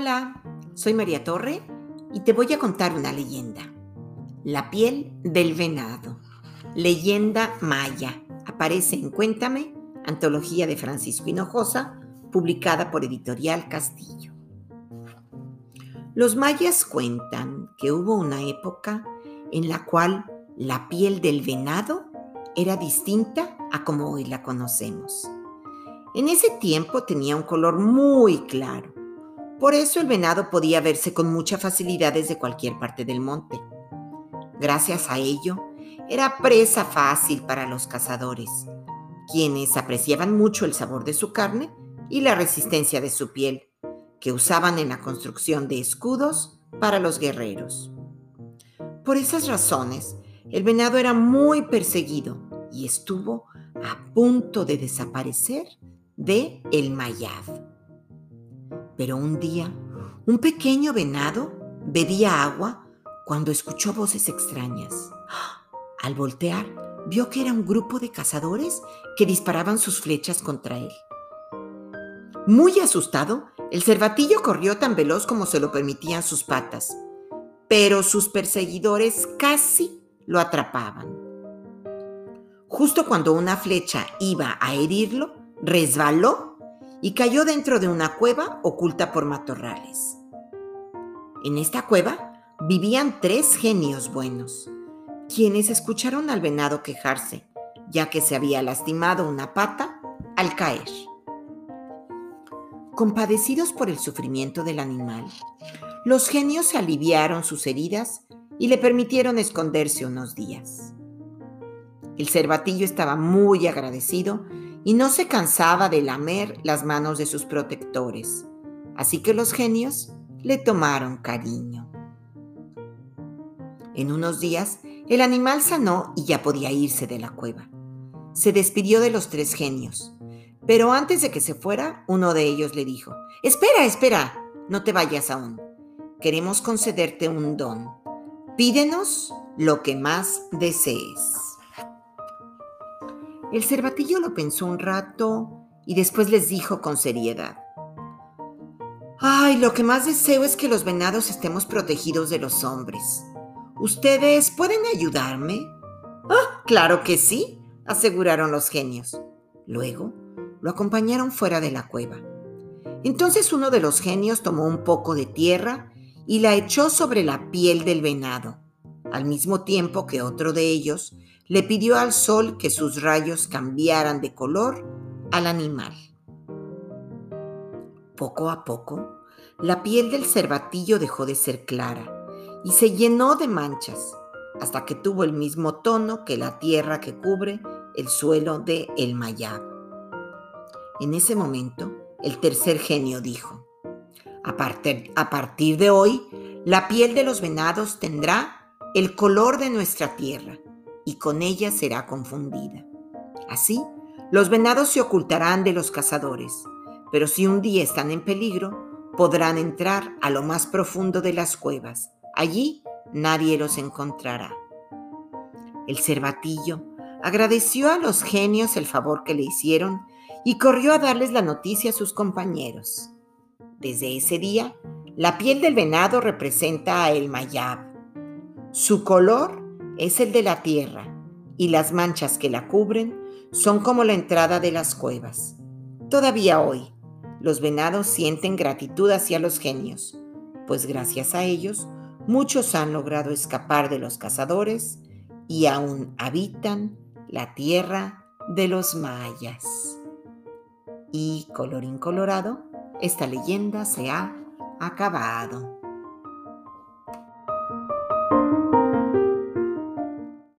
Hola, soy María Torre y te voy a contar una leyenda. La piel del venado. Leyenda maya. Aparece en Cuéntame, antología de Francisco Hinojosa, publicada por Editorial Castillo. Los mayas cuentan que hubo una época en la cual la piel del venado era distinta a como hoy la conocemos. En ese tiempo tenía un color muy claro por eso el venado podía verse con mucha facilidad desde cualquier parte del monte. Gracias a ello, era presa fácil para los cazadores, quienes apreciaban mucho el sabor de su carne y la resistencia de su piel, que usaban en la construcción de escudos para los guerreros. Por esas razones, el venado era muy perseguido y estuvo a punto de desaparecer de el Mayad. Pero un día, un pequeño venado bebía agua cuando escuchó voces extrañas. Al voltear, vio que era un grupo de cazadores que disparaban sus flechas contra él. Muy asustado, el cervatillo corrió tan veloz como se lo permitían sus patas, pero sus perseguidores casi lo atrapaban. Justo cuando una flecha iba a herirlo, resbaló y cayó dentro de una cueva oculta por matorrales. En esta cueva vivían tres genios buenos, quienes escucharon al venado quejarse, ya que se había lastimado una pata al caer. Compadecidos por el sufrimiento del animal, los genios aliviaron sus heridas y le permitieron esconderse unos días. El cervatillo estaba muy agradecido y no se cansaba de lamer las manos de sus protectores, así que los genios le tomaron cariño. En unos días, el animal sanó y ya podía irse de la cueva. Se despidió de los tres genios, pero antes de que se fuera, uno de ellos le dijo, Espera, espera, no te vayas aún. Queremos concederte un don. Pídenos lo que más desees. El cervatillo lo pensó un rato y después les dijo con seriedad. Ay, lo que más deseo es que los venados estemos protegidos de los hombres. ¿Ustedes pueden ayudarme? Ah, claro que sí, aseguraron los genios. Luego lo acompañaron fuera de la cueva. Entonces uno de los genios tomó un poco de tierra y la echó sobre la piel del venado, al mismo tiempo que otro de ellos le pidió al sol que sus rayos cambiaran de color al animal. Poco a poco, la piel del cervatillo dejó de ser clara y se llenó de manchas hasta que tuvo el mismo tono que la tierra que cubre el suelo de El Mayab. En ese momento, el tercer genio dijo, a partir, a partir de hoy, la piel de los venados tendrá el color de nuestra tierra y con ella será confundida. Así, los venados se ocultarán de los cazadores, pero si un día están en peligro, podrán entrar a lo más profundo de las cuevas. Allí nadie los encontrará. El cervatillo agradeció a los genios el favor que le hicieron y corrió a darles la noticia a sus compañeros. Desde ese día, la piel del venado representa a el mayab. Su color es el de la tierra, y las manchas que la cubren son como la entrada de las cuevas. Todavía hoy, los venados sienten gratitud hacia los genios, pues gracias a ellos muchos han logrado escapar de los cazadores y aún habitan la tierra de los mayas. Y colorín colorado, esta leyenda se ha acabado.